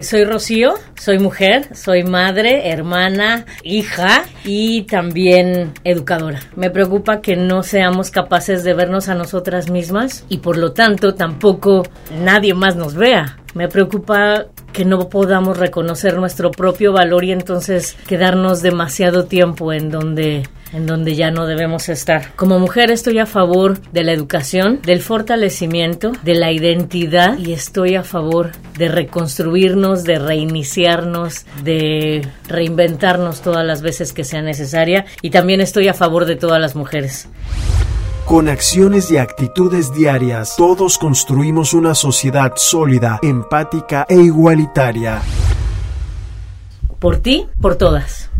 Soy Rocío, soy mujer, soy madre, hermana, hija y también educadora. Me preocupa que no seamos capaces de vernos a nosotras mismas y por lo tanto tampoco nadie más nos vea. Me preocupa que no podamos reconocer nuestro propio valor y entonces quedarnos demasiado tiempo en donde en donde ya no debemos estar. Como mujer estoy a favor de la educación, del fortalecimiento, de la identidad y estoy a favor de reconstruirnos, de reiniciarnos, de reinventarnos todas las veces que sea necesaria y también estoy a favor de todas las mujeres. Con acciones y actitudes diarias, todos construimos una sociedad sólida, empática e igualitaria. Por ti, por todas.